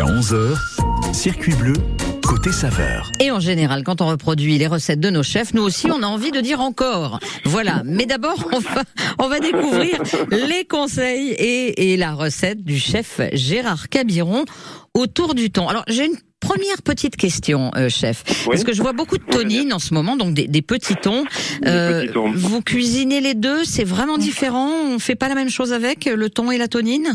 À 11h, circuit bleu, côté saveur. Et en général, quand on reproduit les recettes de nos chefs, nous aussi, on a envie de dire encore. Voilà. Mais d'abord, on va, on va découvrir les conseils et, et la recette du chef Gérard Cabiron autour du thon. Alors, j'ai une première petite question, euh, chef. Parce que je vois beaucoup de tonines en ce moment, donc des, des petits thons. Euh, petits thons. Vous cuisinez les deux, c'est vraiment différent. On fait pas la même chose avec le thon et la tonine?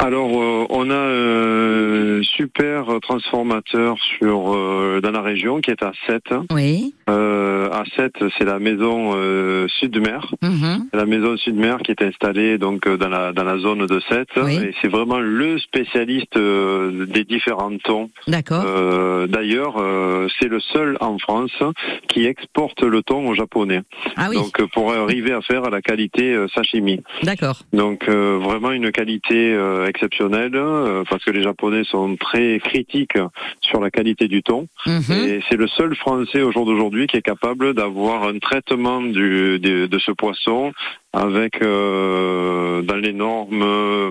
Alors, euh, on a un super transformateur sur euh, dans la région qui est à 7. Oui. Euh, à 7, c'est la maison euh, Sud-Mer. Mhm. C'est la maison Sud-Mer qui est installée donc euh, dans la dans la zone de 7 Oui. et c'est vraiment le spécialiste euh, des différents tons. D'accord. Euh, D'ailleurs, euh, c'est le seul en France qui exporte le thon au japonais. ah oui. Donc euh, pour arriver à faire la qualité euh, sashimi. D'accord. Donc euh, vraiment une qualité euh, exceptionnelle euh, parce que les Japonais sont très critiques sur la qualité du thon Mhm. et c'est le seul Français au jour d'aujourd'hui qui est capable d'avoir un traitement du, de, de ce poisson avec euh, dans les normes euh,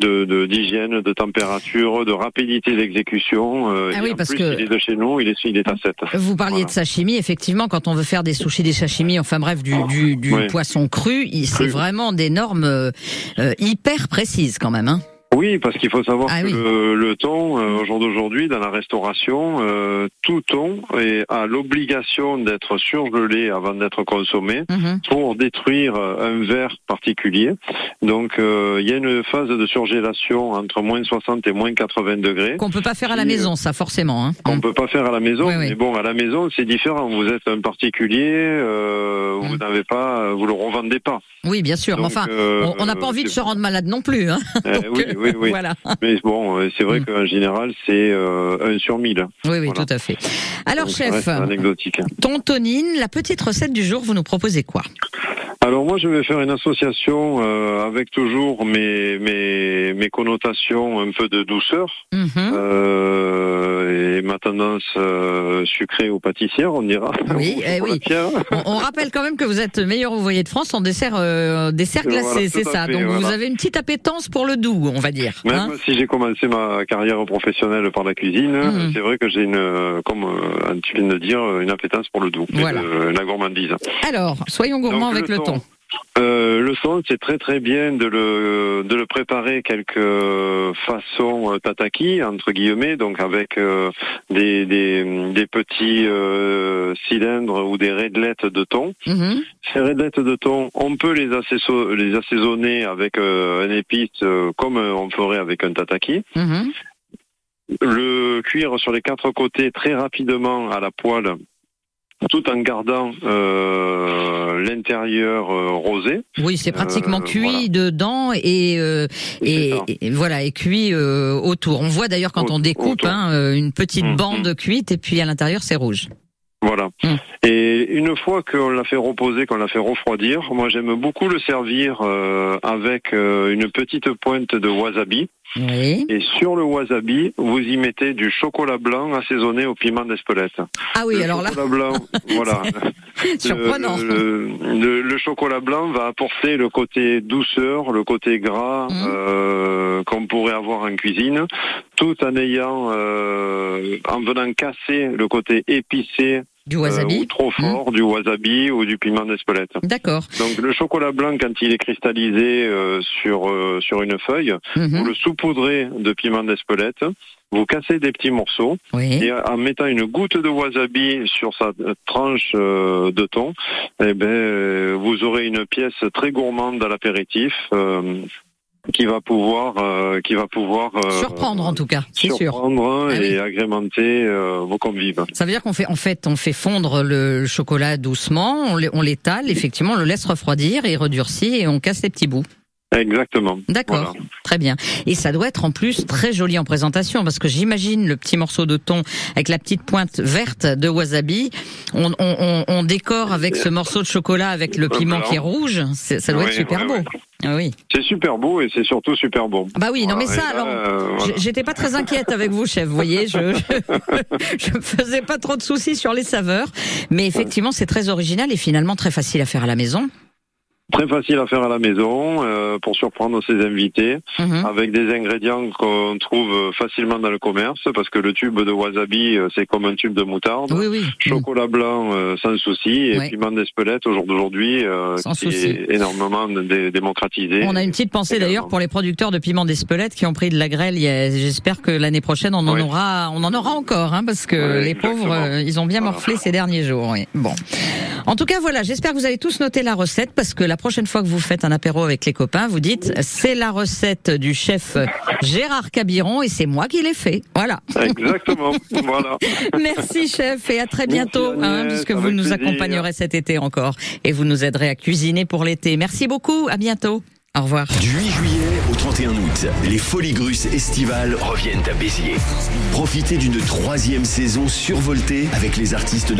de de- d'hygiène, de, température, de rapidité d'exécution. euh, Ah oui, parce plus, que- il est de chez nous, il est il est à 7. Vous parliez Voilà. de sashimi, effectivement, quand on veut faire des sushis, des sashimi, enfin bref, du, du, du Oui. poisson cru, il- c'est vraiment des normes euh, euh, hyper précises quand même. Hein. Oui, parce qu'il faut savoir Ah que oui. le, le thon, euh, au jour d'aujourd'hui, dans la restauration, euh, tout thon est- a l'obligation d'être surgelé avant d'être consommé Mhm. pour détruire euh, un verre particulier. Donc, euh, il y a une phase de surgélation entre moins 60 et moins 80 degrés. Qu'on peut pas faire à la maison, ça forcément. Hein. On peut pas faire à la maison, Oui, oui. mais bon, à la maison, c'est différent. Vous êtes un particulier, vous Mm. n'avez pas, vous le revendez pas. Oui, bien sûr. Mais enfin, on- n'a pas envie de se rendre malade non plus. Hein. Donc, oui, euh, oui, oui. Voilà. Mais bon, euh, c'est vrai Mm. qu'en général, c'est euh, un sur mille. Oui, oui, Voilà. tout à fait. Alors, Donc, chef, anecdotique. tontonine, la petite recette du jour, vous nous proposez quoi? Alors moi, je vais faire une association euh, avec toujours mes, mes mes connotations un peu de douceur Mhm. euh, et ma tendance euh, sucrée ou pâtissière, on dira. Oui, Ou eh oui. on, on rappelle quand même que vous êtes meilleur ouvrier de France en dessert, dessert Voilà, glacé, c'est ça. fait, Donc vous avez une petite appétence pour le doux, on va dire. Même hein. si j'ai commencé ma carrière professionnelle par la cuisine, Mhm. c'est vrai que j'ai une, comme tu viens de dire, une appétence pour le doux, et Voilà. de- la gourmandise. Alors, soyons gourmands Donc, avec le thon. Euh, le thon, c'est très très bien de le de le préparer quelques façons euh, tataki entre guillemets, donc avec euh, des, des des petits euh, cylindres ou des raidelettes de thon. Mhm. Ces raidelettes de thon, on peut les, assaisonner, les assaisonner avec un épice comme on ferait avec un tataki. Mhm. Le cuire sur les quatre côtés très rapidement à la poêle, tout en gardant euh, l'intérieur euh, rosé. Oui, c'est pratiquement Euh, cuit voilà. dedans et, euh, et, voilà et cuit euh, autour. On voit d'ailleurs quand on découpe hein, une petite Mhm. bande cuite et puis à l'intérieur c'est rouge. Voilà. Mm. Et une fois qu'on l'a fait reposer, qu'on l'a fait refroidir, moi j'aime beaucoup le servir euh, avec euh, une petite pointe de wasabi. Oui. Et sur le wasabi, vous y mettez du chocolat blanc assaisonné au piment d'Espelette. Ah oui, le alors là, chocolat blanc, voilà. surprenant. Le, le- le- chocolat blanc va apporter le côté douceur, le côté gras Mhm. euh, qu'on pourrait avoir en cuisine, tout en ayant, euh, en venant casser le côté épicé Du euh, wasabi. ou trop fort du wasabi ou du piment d'Espelette. D'accord. Donc le chocolat blanc, quand il est cristallisé euh, sur euh, sur une feuille, Mhm. vous le saupoudrez de piment d'Espelette. Vous cassez des petits morceaux Oui. et en mettant une goutte de wasabi sur sa tranche euh, de thon, eh ben euh, vous aurez une pièce très gourmande à l'apéritif euh, qui va pouvoir euh, qui va pouvoir euh, Surprendre en tout cas, c'est sûr. surprendre Ah et oui. agrémenter euh, vos convives. Ça veut dire qu'on fait, en fait, on fait fondre le chocolat doucement, on l'étale, effectivement, on le laisse refroidir et redurcit et on casse les petits bouts. Exactement. D'accord, Voilà. très bien. Et ça doit être en plus très joli en présentation parce que j'imagine le petit morceau de thon avec la petite pointe verte de wasabi. On, on, on, on décore avec ce morceau de chocolat avec le piment qui est rouge. Ça doit Oui, être super oui, beau. oui. Ah oui. C'est super beau et c'est surtout super bon. Ah Bah oui, non mais ça là, alors. euh, voilà. J'étais pas très inquiète avec vous, chef. Vous voyez, je, je, je faisais pas trop de soucis sur les saveurs, mais effectivement, c'est très original et finalement très facile à faire à la maison. Très facile à faire à la maison euh, pour surprendre ses invités, Mhm. avec des ingrédients qu'on trouve facilement dans le commerce, parce que le tube de wasabi, euh, c'est comme un tube de moutarde. Oui, oui. Chocolat blanc euh, sans souci et Ouais. piment d'Espelette au jour d'aujourd'hui euh, qui souci. est énormément dé- démocratisé. On a une petite pensée d'ailleurs pour les producteurs de piment d'Espelette qui ont pris de la grêle. J'espère que l'année prochaine on en Oui. aura, on en aura encore, hein, parce que les exactement. pauvres, euh, ils ont bien Voilà. morflé ces derniers jours. oui. Bon, en tout cas voilà, j'espère que vous avez tous noté la recette parce que la prochaine fois que vous faites un apéro avec les copains, vous dites c'est la recette du chef Gérard Cabiron et c'est moi qui l'ai fait. Voilà. Exactement. voilà. Merci chef et à très bientôt, Merci, hein, puisque vous nous plaisir. accompagnerez cet été encore et vous nous aiderez à cuisiner pour l'été. Merci beaucoup, à bientôt. Au revoir. Du 8 juillet au 31 août, les Folies Grusses estivales reviennent à Béziers. Profitez d'une troisième saison survoltée avec les artistes